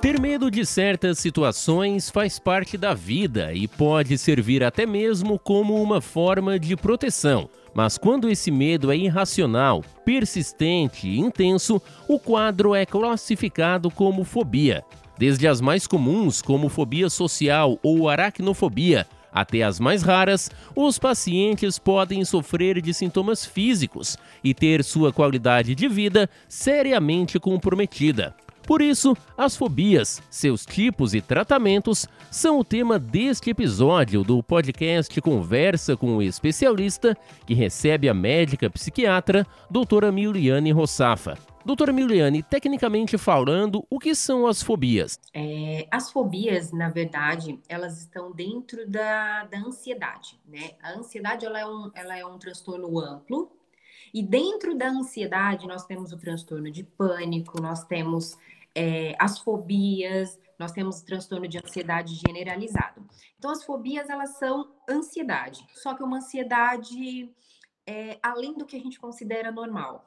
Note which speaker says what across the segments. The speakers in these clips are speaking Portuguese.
Speaker 1: Ter medo de certas situações faz parte da vida e pode servir até mesmo como uma forma de proteção. Mas quando esse medo é irracional, persistente e intenso, o quadro é classificado como fobia. Desde as mais comuns, como fobia social ou aracnofobia, até as mais raras, os pacientes podem sofrer de sintomas físicos e ter sua qualidade de vida seriamente comprometida. Por isso, as fobias, seus tipos e tratamentos são o tema deste episódio do podcast Conversa com o Especialista, que recebe a médica psiquiatra doutora Miliane Rossafa. Doutora Miliane, tecnicamente falando, o que são as fobias?
Speaker 2: É, as fobias, na verdade, elas estão dentro da, da ansiedade, né? A ansiedade, ela é, um, ela é um transtorno amplo, e dentro da ansiedade, nós temos o transtorno de pânico, nós temos é, as fobias, nós temos transtorno de ansiedade generalizado. Então, as fobias, elas são ansiedade, só que uma ansiedade é, além do que a gente considera normal.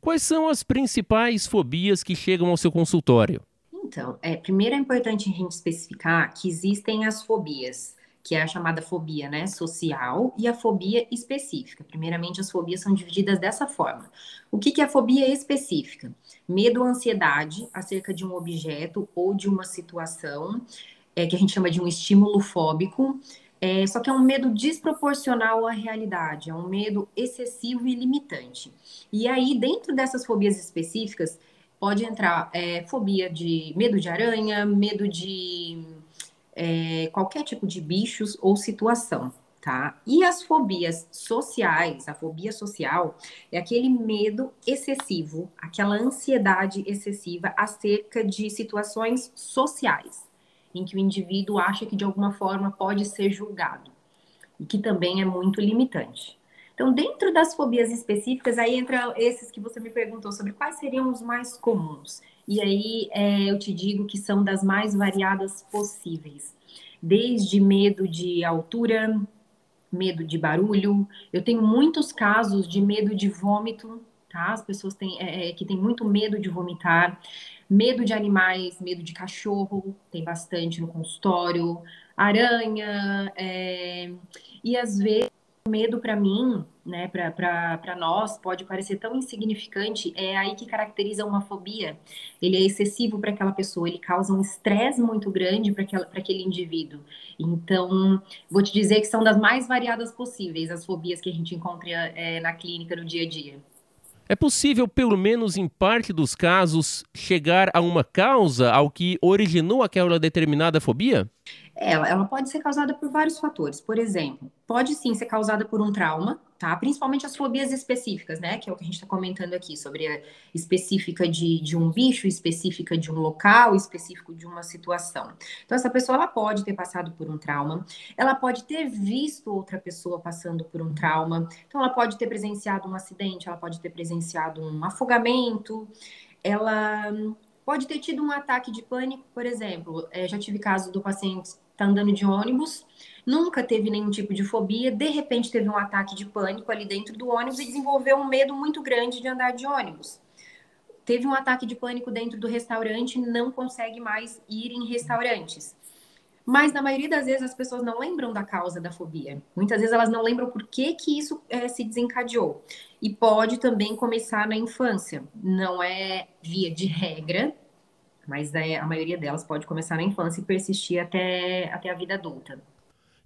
Speaker 1: Quais são as principais fobias que chegam ao seu consultório?
Speaker 2: Então, é, primeiro é importante a gente especificar que existem as fobias que é a chamada fobia né, social, e a fobia específica. Primeiramente, as fobias são divididas dessa forma. O que, que é a fobia específica? Medo ou ansiedade acerca de um objeto ou de uma situação, é, que a gente chama de um estímulo fóbico, é, só que é um medo desproporcional à realidade, é um medo excessivo e limitante. E aí, dentro dessas fobias específicas, pode entrar é, fobia de medo de aranha, medo de é, qualquer tipo de bichos ou situação, tá? E as fobias sociais, a fobia social é aquele medo excessivo, aquela ansiedade excessiva acerca de situações sociais, em que o indivíduo acha que de alguma forma pode ser julgado, e que também é muito limitante. Então, dentro das fobias específicas, aí entra esses que você me perguntou sobre quais seriam os mais comuns. E aí é, eu te digo que são das mais variadas possíveis. Desde medo de altura, medo de barulho. Eu tenho muitos casos de medo de vômito, tá? As pessoas têm, é, é que têm muito medo de vomitar. Medo de animais, medo de cachorro, tem bastante no consultório. Aranha, é, e às vezes medo para mim, né, para nós, pode parecer tão insignificante, é aí que caracteriza uma fobia. Ele é excessivo para aquela pessoa, ele causa um estresse muito grande para aquele indivíduo. Então, vou te dizer que são das mais variadas possíveis as fobias que a gente encontra é, na clínica no dia a dia.
Speaker 1: É possível, pelo menos em parte dos casos, chegar a uma causa ao que originou aquela determinada fobia?
Speaker 2: Ela, ela pode ser causada por vários fatores. Por exemplo, pode sim ser causada por um trauma, tá? Principalmente as fobias específicas, né? Que é o que a gente está comentando aqui, sobre a específica de, de um bicho, específica de um local, específico de uma situação. Então, essa pessoa ela pode ter passado por um trauma, ela pode ter visto outra pessoa passando por um trauma, então ela pode ter presenciado um acidente, ela pode ter presenciado um afogamento, ela pode ter tido um ataque de pânico, por exemplo. É, já tive caso do paciente tá andando de ônibus, nunca teve nenhum tipo de fobia, de repente teve um ataque de pânico ali dentro do ônibus e desenvolveu um medo muito grande de andar de ônibus. Teve um ataque de pânico dentro do restaurante, não consegue mais ir em restaurantes. Mas na maioria das vezes as pessoas não lembram da causa da fobia. Muitas vezes elas não lembram por que, que isso é, se desencadeou. E pode também começar na infância. Não é via de regra, mas é, a maioria delas pode começar na infância e persistir até, até a vida adulta.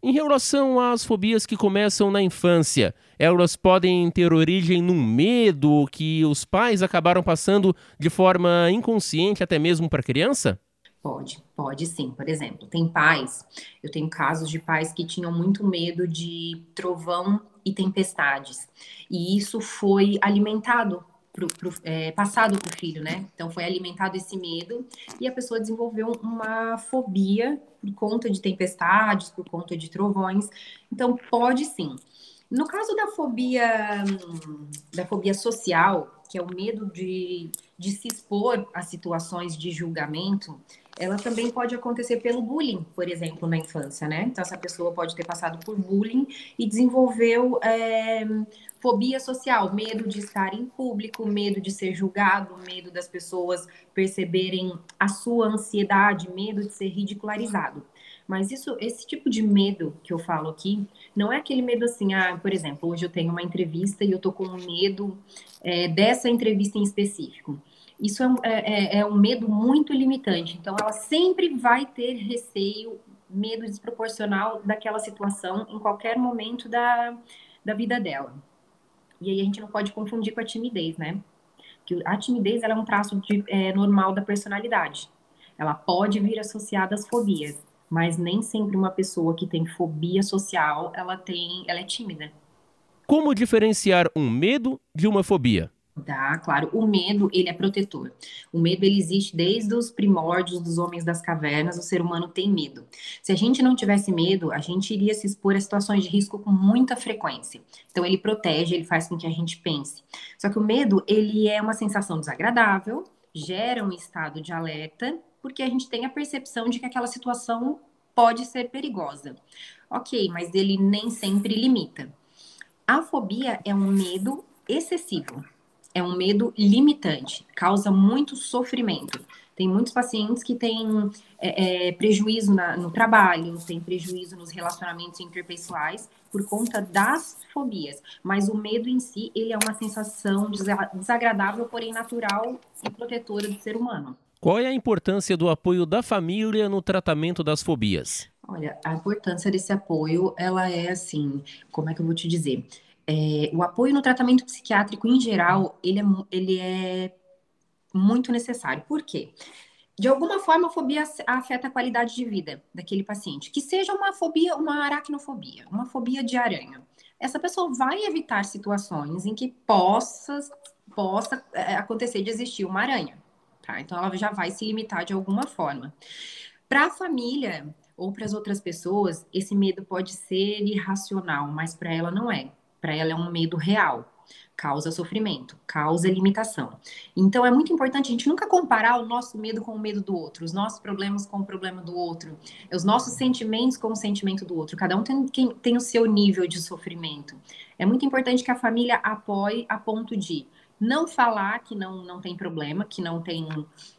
Speaker 1: Em relação às fobias que começam na infância, elas podem ter origem num medo que os pais acabaram passando de forma inconsciente até mesmo para a criança?
Speaker 2: Pode, pode sim. Por exemplo, tem pais, eu tenho casos de pais que tinham muito medo de trovão e tempestades. E isso foi alimentado pro, pro, é, passado para o filho, né? Então foi alimentado esse medo e a pessoa desenvolveu uma fobia por conta de tempestades, por conta de trovões. Então pode sim. No caso da fobia, da fobia social, que é o medo de, de se expor a situações de julgamento, ela também pode acontecer pelo bullying, por exemplo, na infância, né? Então, essa pessoa pode ter passado por bullying e desenvolveu é, Fobia social, medo de estar em público, medo de ser julgado, medo das pessoas perceberem a sua ansiedade, medo de ser ridicularizado. Mas isso, esse tipo de medo que eu falo aqui, não é aquele medo assim, ah, por exemplo, hoje eu tenho uma entrevista e eu tô com medo é, dessa entrevista em específico. Isso é é, é, é um medo muito limitante. Então, ela sempre vai ter receio, medo desproporcional daquela situação em qualquer momento da, da vida dela. E aí a gente não pode confundir com a timidez, né? Que a timidez é um traço de, é, normal da personalidade. Ela pode vir associada às fobias, mas nem sempre uma pessoa que tem fobia social ela tem, ela é tímida.
Speaker 1: Como diferenciar um medo de uma fobia?
Speaker 2: Tá, claro. O medo, ele é protetor. O medo, ele existe desde os primórdios dos homens das cavernas, o ser humano tem medo. Se a gente não tivesse medo, a gente iria se expor a situações de risco com muita frequência. Então, ele protege, ele faz com que a gente pense. Só que o medo, ele é uma sensação desagradável, gera um estado de alerta, porque a gente tem a percepção de que aquela situação pode ser perigosa. Ok, mas ele nem sempre limita. A fobia é um medo excessivo é um medo limitante, causa muito sofrimento. Tem muitos pacientes que têm é, é, prejuízo na, no trabalho, tem prejuízo nos relacionamentos interpessoais por conta das fobias. Mas o medo em si, ele é uma sensação desagradável, porém natural e protetora do ser humano.
Speaker 1: Qual é a importância do apoio da família no tratamento das fobias?
Speaker 2: Olha, a importância desse apoio, ela é assim, como é que eu vou te dizer? É, o apoio no tratamento psiquiátrico em geral, ele é, ele é muito necessário. Por quê? De alguma forma, a fobia afeta a qualidade de vida daquele paciente. Que seja uma fobia, uma aracnofobia, uma fobia de aranha. Essa pessoa vai evitar situações em que possa, possa é, acontecer de existir uma aranha. Tá? Então, ela já vai se limitar de alguma forma. Para a família ou para as outras pessoas, esse medo pode ser irracional, mas para ela não é para ela é um medo real, causa sofrimento, causa limitação. Então é muito importante a gente nunca comparar o nosso medo com o medo do outro, os nossos problemas com o problema do outro, os nossos sentimentos com o sentimento do outro. Cada um tem, tem o seu nível de sofrimento. É muito importante que a família apoie a ponto de não falar que não, não tem problema, que não tem,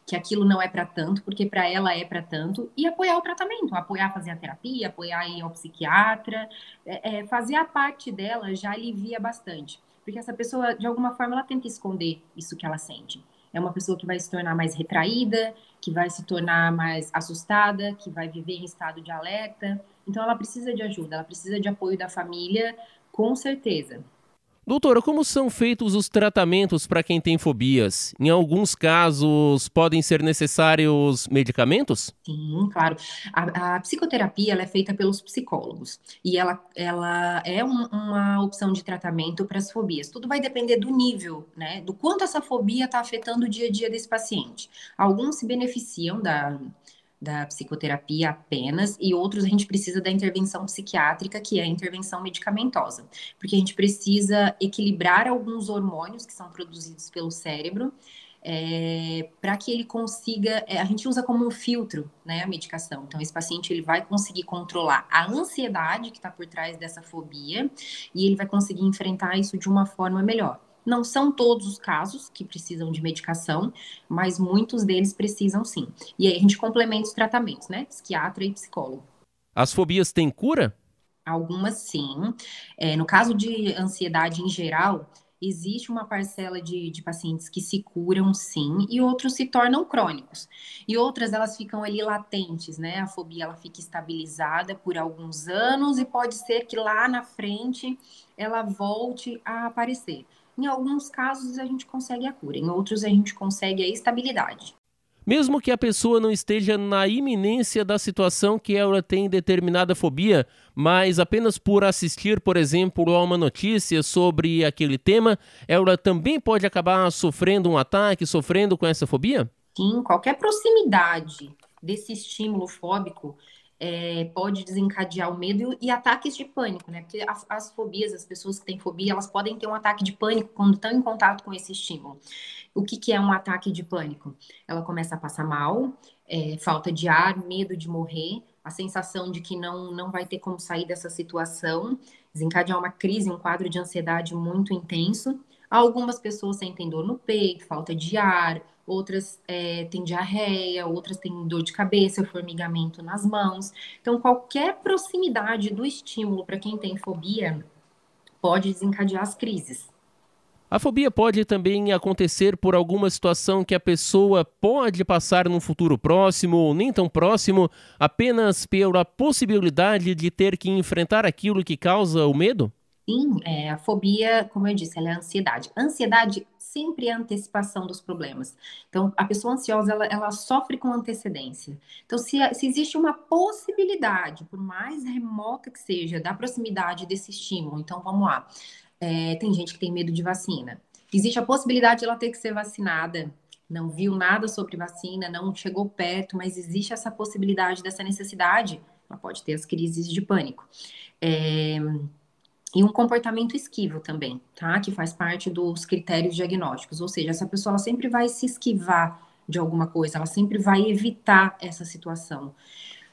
Speaker 2: que aquilo não é para tanto, porque para ela é para tanto, e apoiar o tratamento, apoiar fazer a terapia, apoiar ir ao psiquiatra, é, é, fazer a parte dela já alivia bastante, porque essa pessoa de alguma forma ela tenta esconder isso que ela sente. É uma pessoa que vai se tornar mais retraída, que vai se tornar mais assustada, que vai viver em estado de alerta. Então ela precisa de ajuda, ela precisa de apoio da família, com certeza.
Speaker 1: Doutora, como são feitos os tratamentos para quem tem fobias? Em alguns casos, podem ser necessários medicamentos?
Speaker 2: Sim, claro. A, a psicoterapia é feita pelos psicólogos e ela, ela é um, uma opção de tratamento para as fobias. Tudo vai depender do nível, né? Do quanto essa fobia está afetando o dia a dia desse paciente. Alguns se beneficiam da da psicoterapia apenas, e outros a gente precisa da intervenção psiquiátrica, que é a intervenção medicamentosa, porque a gente precisa equilibrar alguns hormônios que são produzidos pelo cérebro, é, para que ele consiga, é, a gente usa como um filtro, né, a medicação. Então, esse paciente ele vai conseguir controlar a ansiedade que está por trás dessa fobia e ele vai conseguir enfrentar isso de uma forma melhor. Não são todos os casos que precisam de medicação, mas muitos deles precisam sim. E aí a gente complementa os tratamentos, né? Psiquiatra e psicólogo.
Speaker 1: As fobias têm cura?
Speaker 2: Algumas sim. É, no caso de ansiedade em geral, existe uma parcela de, de, pacientes que se curam sim e outros se tornam crônicos e outras elas ficam ali latentes né a fobia ela fica estabilizada por alguns anos e pode ser que lá na frente ela volte a aparecer em alguns casos, a gente consegue a cura, em outros, a gente consegue a estabilidade.
Speaker 1: Mesmo que a pessoa não esteja na iminência da situação que ela tem determinada fobia, mas apenas por assistir, por exemplo, a uma notícia sobre aquele tema, ela também pode acabar sofrendo um ataque, sofrendo com essa fobia?
Speaker 2: Sim, qualquer proximidade desse estímulo fóbico é, pode desencadear o medo e, ataques de pânico, né? Porque as, as, fobias, as pessoas que têm fobia, elas podem ter um ataque de pânico quando estão em contato com esse estímulo. O que, que é um ataque de pânico? Ela começa a passar mal, é, falta de ar, medo de morrer, a sensação de que não, não vai ter como sair dessa situação, desencadear uma crise, um quadro de ansiedade muito intenso. Algumas pessoas sentem dor no peito, falta de ar, outras é, têm diarreia, outras têm dor de cabeça, formigamento nas mãos. Então, qualquer proximidade do estímulo para quem tem fobia pode desencadear as crises.
Speaker 1: A fobia pode também acontecer por alguma situação que a pessoa pode passar num futuro próximo ou nem tão próximo, apenas pela possibilidade de ter que enfrentar aquilo que causa o medo?
Speaker 2: Sim, é, a fobia, como eu disse, ela é a ansiedade. ansiedade sempre é a antecipação dos problemas. Então, a pessoa ansiosa, ela, ela sofre com antecedência. Então, se, se existe uma possibilidade, por mais remota que seja, da proximidade desse estímulo, então vamos lá. É, tem gente que tem medo de vacina. Existe a possibilidade de ela ter que ser vacinada. Não viu nada sobre vacina, não chegou perto, mas existe essa possibilidade dessa necessidade. Ela pode ter as crises de pânico. É, e um comportamento esquivo também, tá? Que faz parte dos critérios diagnósticos. Ou seja, essa pessoa sempre vai se esquivar de alguma coisa, ela sempre vai evitar essa situação.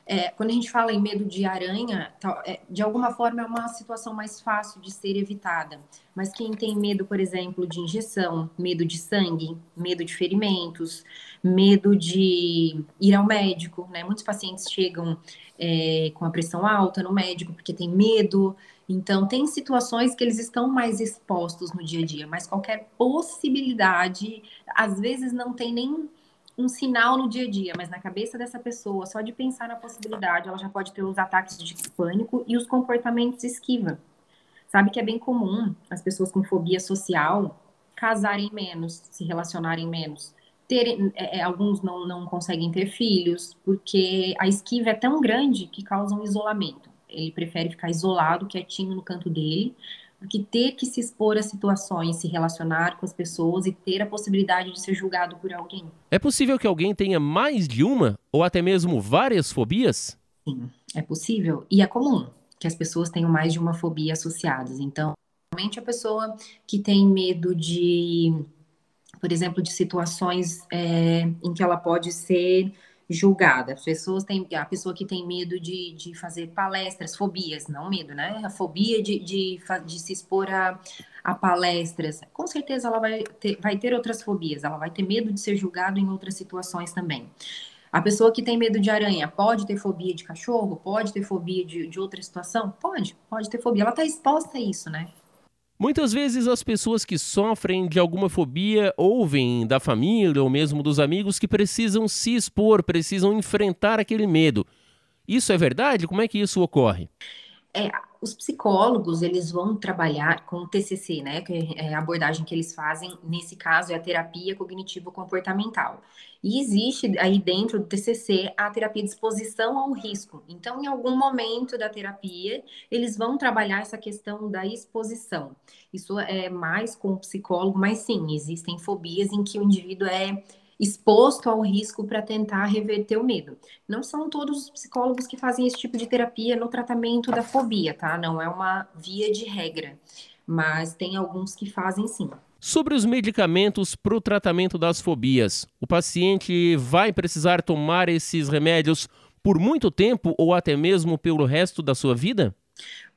Speaker 2: É, quando a gente fala em medo de aranha, é, de alguma forma é uma situação mais fácil de ser evitada. Mas quem tem medo, por exemplo, de injeção, medo de sangue, medo de ferimentos, medo de ir ao médico, né? Muitos pacientes chegam é, com a pressão alta no médico porque tem medo. Então, tem situações que eles estão mais expostos no dia a dia, mas qualquer possibilidade, às vezes não tem nem um sinal no dia a dia, mas na cabeça dessa pessoa, só de pensar na possibilidade, ela já pode ter os ataques de pânico e os comportamentos esquiva. Sabe que é bem comum as pessoas com fobia social casarem menos, se relacionarem menos. Terem, é, é, alguns não, não conseguem ter filhos, porque a esquiva é tão grande que causa um isolamento. Ele prefere ficar isolado, quietinho no canto dele, do que ter que se expor a situações, se relacionar com as pessoas e ter a possibilidade de ser julgado por alguém.
Speaker 1: É possível que alguém tenha mais de uma ou até mesmo várias fobias?
Speaker 2: Sim, é possível e é comum que as pessoas tenham mais de uma fobia associadas. Então, realmente a pessoa que tem medo de, por exemplo, de situações é, em que ela pode ser julgada. As pessoas têm, a pessoa que tem medo de, de fazer palestras, fobias, não medo, né? A fobia de, de, de se expor a, a palestras. Com certeza ela vai ter, vai ter outras fobias, ela vai ter medo de ser julgado em outras situações também. A pessoa que tem medo de aranha pode ter fobia de cachorro? Pode ter fobia de, de outra situação? Pode, pode ter fobia. Ela está exposta a isso, né?
Speaker 1: Muitas vezes as pessoas que sofrem de alguma fobia ouvem da família ou mesmo dos amigos que precisam se expor, precisam enfrentar aquele medo. Isso é verdade? Como é que isso ocorre?
Speaker 2: É, os psicólogos, eles vão trabalhar com o TCC, né, que é a abordagem que eles fazem, nesse caso é a terapia cognitivo-comportamental. E existe aí dentro do TCC a terapia de exposição ao risco. Então, em algum momento da terapia, eles vão trabalhar essa questão da exposição. Isso é mais com o psicólogo, mas sim, existem fobias em que o indivíduo é exposto ao risco para tentar reverter o medo. Não são todos os psicólogos que fazem esse tipo de terapia no tratamento da fobia, tá? Não é uma via de regra, mas tem alguns que fazem sim.
Speaker 1: Sobre os medicamentos para o tratamento das fobias, o paciente vai precisar tomar esses remédios por muito tempo ou até mesmo pelo resto da sua vida?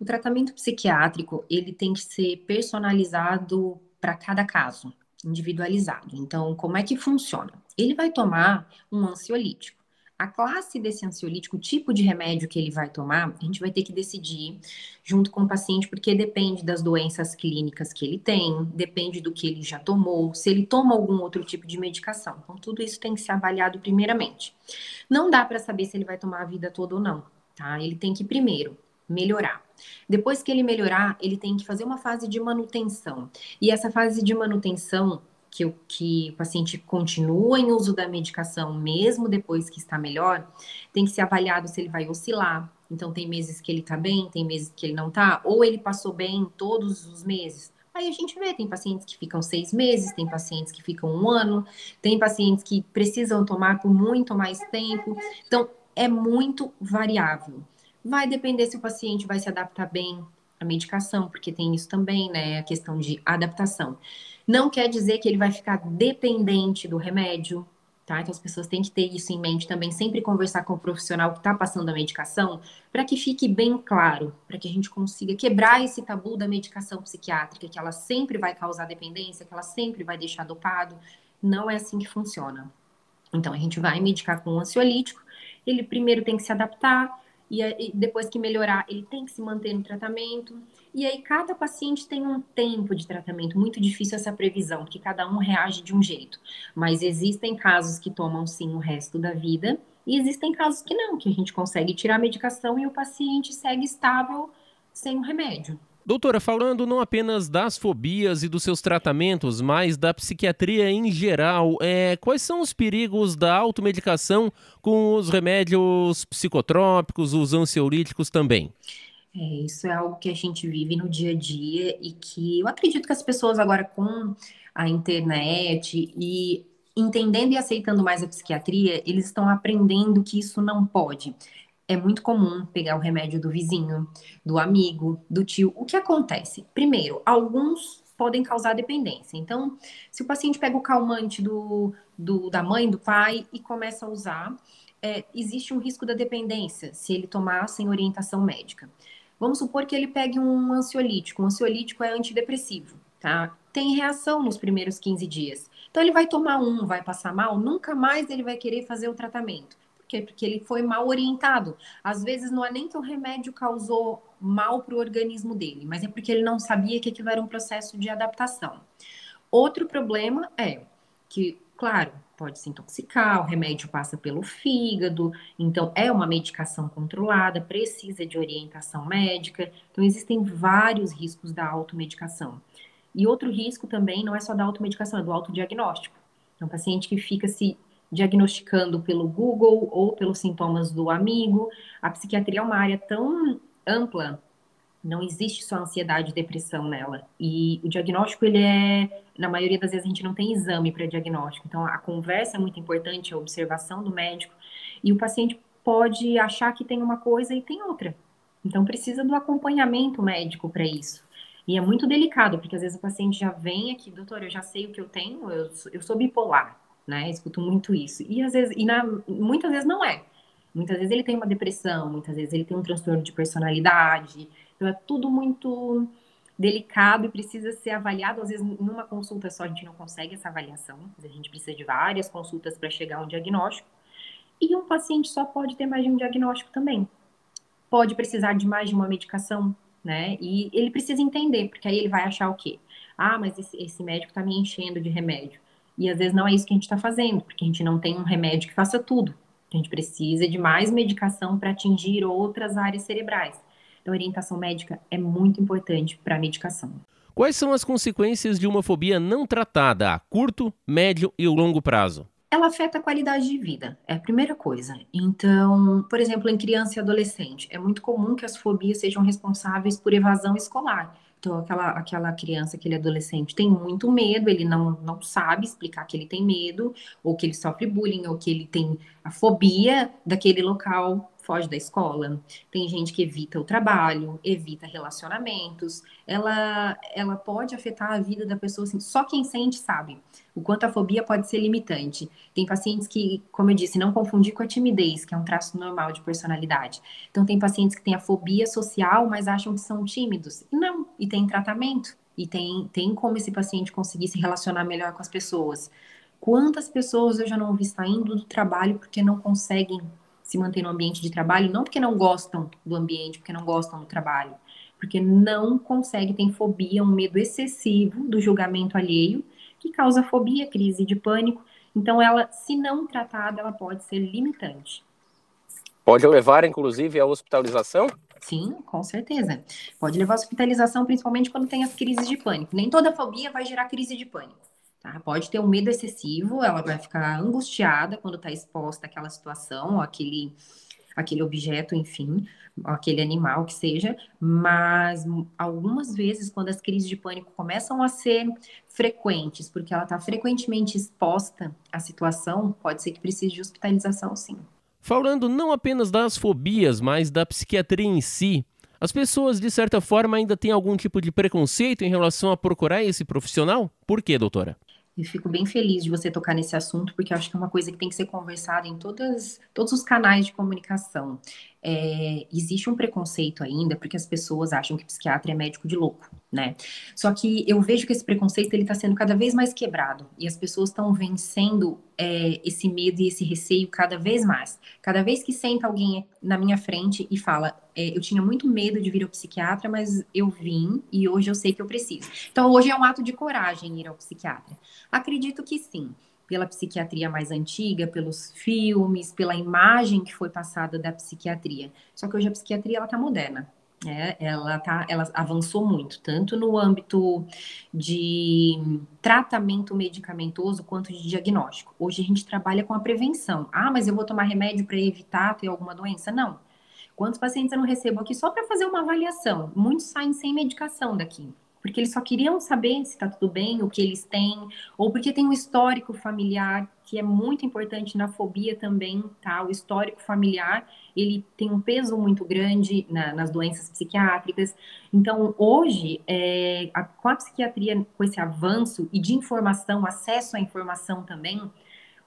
Speaker 2: O tratamento psiquiátrico ele tem que ser personalizado para cada caso individualizado. Então, como é que funciona? Ele vai tomar um ansiolítico. A classe desse ansiolítico, o tipo de remédio que ele vai tomar, a gente vai ter que decidir junto com o paciente, porque depende das doenças clínicas que ele tem, depende do que ele já tomou, se ele toma algum outro tipo de medicação. Então, tudo isso tem que ser avaliado primeiramente. Não dá para saber se ele vai tomar a vida toda ou não, tá? Ele tem que primeiro melhorar. Depois que ele melhorar, ele tem que fazer uma fase de manutenção. E essa fase de manutenção, que o, que o paciente continua em uso da medicação mesmo depois que está melhor, tem que ser avaliado se ele vai oscilar. Então, tem meses que ele está bem, tem meses que ele não está, ou ele passou bem todos os meses. Aí a gente vê, tem pacientes que ficam seis meses, tem pacientes que ficam um ano, tem pacientes que precisam tomar por muito mais tempo. Então, é muito variável. Vai depender se o paciente vai se adaptar bem à medicação, porque tem isso também, né? A questão de adaptação. Não quer dizer que ele vai ficar dependente do remédio, Tá? Então, as pessoas têm que ter isso em mente também, sempre conversar com o profissional que está passando a medicação, para que fique bem claro, para que a gente consiga quebrar esse tabu da medicação psiquiátrica, que ela sempre vai causar dependência, que ela sempre vai deixar dopado. Não é assim que funciona. Então, a gente vai medicar com um ansiolítico, ele primeiro tem que se adaptar, e depois que melhorar, ele tem que se manter no tratamento. E aí, cada paciente tem um tempo de tratamento, muito difícil essa previsão, porque cada um reage de um jeito. Mas existem casos que tomam sim o resto da vida, e existem casos que não, que a gente consegue tirar a medicação e o paciente segue estável sem o remédio.
Speaker 1: Doutora, falando não apenas das fobias e dos seus tratamentos, mas da psiquiatria em geral, é, quais são os perigos da automedicação com os remédios psicotrópicos, os ansiolíticos também?
Speaker 2: É, isso é algo que a gente vive no dia a dia e que eu acredito que as pessoas agora com a internet e entendendo e aceitando mais a psiquiatria, eles estão aprendendo que isso não pode é muito comum pegar o remédio do vizinho, do amigo, do tio. O que acontece? Primeiro, alguns podem causar dependência. Então, se o paciente pega o calmante do, do da mãe, do pai e começa a usar, é, existe um risco da dependência se ele tomar sem orientação médica. Vamos supor que ele pegue um ansiolítico. Um ansiolítico é antidepressivo, tá? Tem reação nos primeiros 15 dias. Então, ele vai tomar um, vai passar mal, nunca mais ele vai querer fazer o tratamento quê? Porque ele foi mal orientado. Às vezes não é nem que o remédio causou mal para o organismo dele, mas é porque ele não sabia que aquilo era um processo de adaptação. Outro problema é que, claro, pode se intoxicar, o remédio passa pelo fígado, então é uma medicação controlada, precisa de orientação médica. Então existem vários riscos da automedicação. E outro risco também não é só da automedicação, é do autodiagnóstico. Então, paciente que fica se diagnosticando pelo Google ou pelos sintomas do amigo. A psiquiatria é uma área tão ampla, não existe só ansiedade e depressão nela. E o diagnóstico, ele é, na maioria das vezes a gente não tem exame para diagnóstico. Então a conversa é muito importante, a observação do médico. E o paciente pode achar que tem uma coisa e tem outra. Então precisa do acompanhamento médico para isso. E é muito delicado, porque às vezes o paciente já vem aqui, doutor, eu já sei o que eu tenho, eu, eu sou bipolar né? Escuto muito isso. E às vezes, e na, muitas vezes não é. Muitas vezes ele tem uma depressão, muitas vezes ele tem um transtorno de personalidade. Então é tudo muito delicado e precisa ser avaliado. Às vezes, numa consulta só a gente não consegue essa avaliação. A gente precisa de várias consultas para chegar a um diagnóstico. E um paciente só pode ter mais de um diagnóstico também. Pode precisar de mais de uma medicação, né? E ele precisa entender, porque aí ele vai achar o quê? Ah, mas esse, esse médico está me enchendo de remédio. E às vezes não é isso que a gente está fazendo, porque a gente não tem um remédio que faça tudo. A gente precisa de mais medicação para atingir outras áreas cerebrais. Então, a orientação médica é muito importante para a medicação.
Speaker 1: Quais são as consequências de uma fobia não tratada a curto, médio e longo prazo?
Speaker 2: Ela afeta a qualidade de vida, é a primeira coisa. Então, por exemplo, em criança e adolescente, é muito comum que as fobias sejam responsáveis por evasão escolar. Então, aquela, aquela criança, aquele adolescente tem muito medo, ele não, não sabe explicar que ele tem medo, ou que ele sofre bullying, ou que ele tem a fobia daquele local foge da escola, tem gente que evita o trabalho, evita relacionamentos, ela, ela pode afetar a vida da pessoa, assim, só quem sente sabe o quanto a fobia pode ser limitante. Tem pacientes que, como eu disse, não confundir com a timidez, que é um traço normal de personalidade. Então, tem pacientes que têm a fobia social, mas acham que são tímidos. Não, e tem tratamento, e tem, tem como esse paciente conseguir se relacionar melhor com as pessoas. Quantas pessoas eu já não vi saindo do trabalho porque não conseguem se manter no ambiente de trabalho, não porque não gostam do ambiente, porque não gostam do trabalho, porque não consegue, tem fobia, um medo excessivo do julgamento alheio, que causa fobia, crise de pânico. Então, ela, se não tratada, ela pode ser limitante.
Speaker 1: Pode levar, inclusive, à hospitalização?
Speaker 2: Sim, com certeza. Pode levar à hospitalização, principalmente quando tem as crises de pânico. Nem toda fobia vai gerar crise de pânico. Tá? Pode ter um medo excessivo, ela vai ficar angustiada quando está exposta àquela situação, ou aquele, aquele objeto, enfim, aquele animal que seja, mas algumas vezes, quando as crises de pânico começam a ser frequentes, porque ela está frequentemente exposta à situação, pode ser que precise de hospitalização, sim.
Speaker 1: Falando não apenas das fobias, mas da psiquiatria em si, as pessoas, de certa forma, ainda têm algum tipo de preconceito em relação a procurar esse profissional? Por quê, doutora?
Speaker 2: Eu fico bem feliz de você tocar nesse assunto, porque eu acho que é uma coisa que tem que ser conversada em todas, todos os canais de comunicação. É, existe um preconceito ainda, porque as pessoas acham que psiquiatra é médico de louco, né? Só que eu vejo que esse preconceito ele está sendo cada vez mais quebrado e as pessoas estão vencendo é, esse medo e esse receio cada vez mais. Cada vez que senta alguém na minha frente e fala, é, eu tinha muito medo de vir ao psiquiatra, mas eu vim e hoje eu sei que eu preciso. Então hoje é um ato de coragem ir ao psiquiatra. Acredito que sim, pela psiquiatria mais antiga, pelos filmes, pela imagem que foi passada da psiquiatria. Só que hoje a psiquiatria ela tá moderna. É, ela, tá, ela avançou muito, tanto no âmbito de tratamento medicamentoso quanto de diagnóstico. Hoje a gente trabalha com a prevenção. Ah, mas eu vou tomar remédio para evitar ter alguma doença? Não. Quantos pacientes eu não recebo aqui só para fazer uma avaliação? Muitos saem sem medicação daqui porque eles só queriam saber se está tudo bem, o que eles têm, ou porque tem um histórico familiar que é muito importante na fobia também, tá? O histórico familiar, ele tem um peso muito grande na, nas doenças psiquiátricas. Então, hoje, é, a, com a psiquiatria, com esse avanço e de informação, acesso à informação também,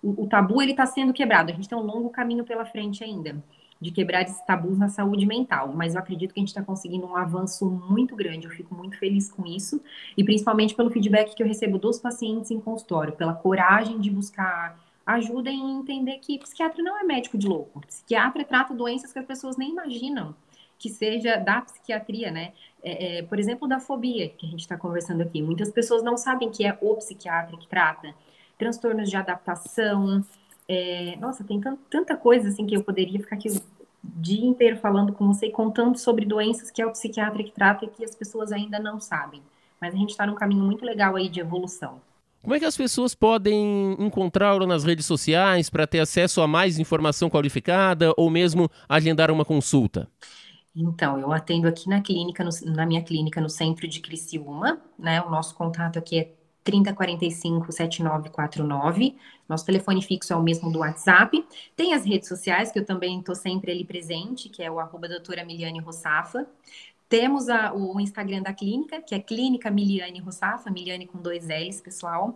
Speaker 2: o, o tabu, ele está sendo quebrado. A gente tem um longo caminho pela frente ainda de quebrar esses tabus na saúde mental, mas eu acredito que a gente está conseguindo um avanço muito grande, eu fico muito feliz com isso, e principalmente pelo feedback que eu recebo dos pacientes em consultório, pela coragem de buscar ajuda em entender que psiquiatra não é médico de louco, psiquiatra trata doenças que as pessoas nem imaginam que seja da psiquiatria, né? É, é, por exemplo, da fobia que a gente está conversando aqui. Muitas pessoas não sabem que é o psiquiatra que trata transtornos de adaptação, é, nossa, tem tanta coisa assim que eu poderia ficar aqui o dia inteiro falando com você e contando sobre doenças que é o psiquiatra que trata e que as pessoas ainda não sabem. Mas a gente está num caminho muito legal aí de evolução.
Speaker 1: Como é que as pessoas podem encontrá-lo nas redes sociais para ter acesso a mais informação qualificada ou mesmo agendar uma consulta?
Speaker 2: Então, eu atendo aqui na clínica, no, na minha clínica no centro de Criciúma, né? O nosso contato aqui é 3045 7949. Nosso telefone fixo é o mesmo do WhatsApp. Tem as redes sociais, que eu também estou sempre ali presente, que é o arroba doutora Miliane Rossafa. Temos a, o Instagram da clínica, que é Clínica Miliane Rossafa, Miliane com dois L's, pessoal.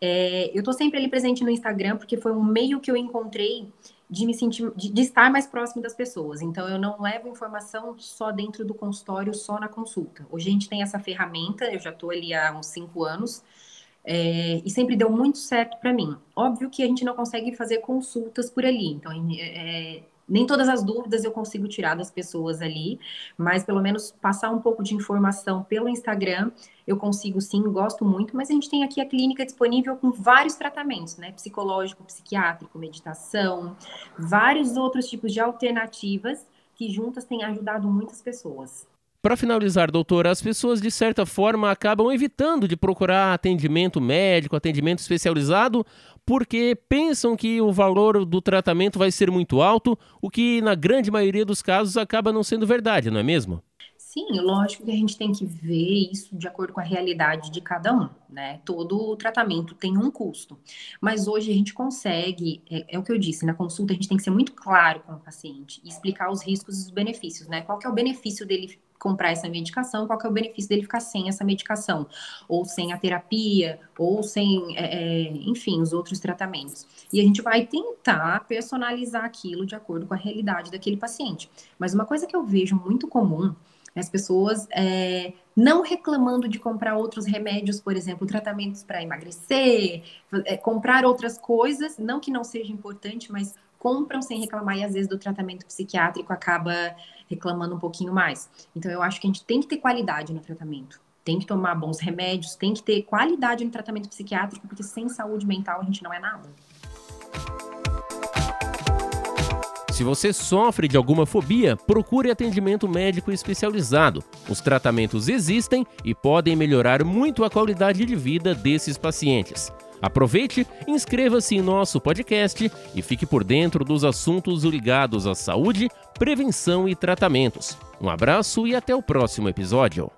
Speaker 2: É, eu estou sempre ali presente no Instagram, porque foi um meio que eu encontrei de me sentir, de, de, estar mais próximo das pessoas. Então, eu não levo informação só dentro do consultório, só na consulta. Hoje a gente tem essa ferramenta, eu já estou ali há uns cinco anos, é, e sempre deu muito certo para mim. Óbvio que a gente não consegue fazer consultas por ali, então é, nem todas as dúvidas eu consigo tirar das pessoas ali, mas pelo menos passar um pouco de informação pelo Instagram eu consigo sim, gosto muito, mas a gente tem aqui a clínica disponível com vários tratamentos, né? Psicológico, psiquiátrico, meditação, vários outros tipos de alternativas que juntas têm ajudado muitas pessoas.
Speaker 1: Para finalizar, doutora, as pessoas de certa forma acabam evitando de procurar atendimento médico, atendimento especializado, porque pensam que o valor do tratamento vai ser muito alto, o que na grande maioria dos casos acaba não sendo verdade, não é mesmo?
Speaker 2: Sim, lógico que a gente tem que ver isso de acordo com a realidade de cada um, né? Todo tratamento tem um custo. Mas hoje a gente consegue, é, é, o que eu disse, na consulta a gente tem que ser muito claro com o paciente e explicar os riscos e os benefícios, né? Qual que é o benefício dele comprar essa medicação, qual que é o benefício dele ficar sem essa medicação, ou sem a terapia, ou sem, é, é, enfim, os outros tratamentos. E a gente vai tentar personalizar aquilo de acordo com a realidade daquele paciente. Mas uma coisa que eu vejo muito comum as pessoas é, não reclamando de comprar outros remédios, por exemplo, tratamentos para emagrecer, é, comprar outras coisas, não que não seja importante, mas compram sem reclamar e às vezes do tratamento psiquiátrico acaba reclamando um pouquinho mais. Então eu acho que a gente tem que ter qualidade no tratamento. Tem que tomar bons remédios, tem que ter qualidade no tratamento psiquiátrico, porque sem saúde mental a gente não é nada.
Speaker 1: Se você sofre de alguma fobia, procure atendimento médico especializado. Os tratamentos existem e podem melhorar muito a qualidade de vida desses pacientes. Aproveite, inscreva-se em nosso podcast e fique por dentro dos assuntos ligados à saúde, prevenção e tratamentos. Um abraço e até o próximo episódio.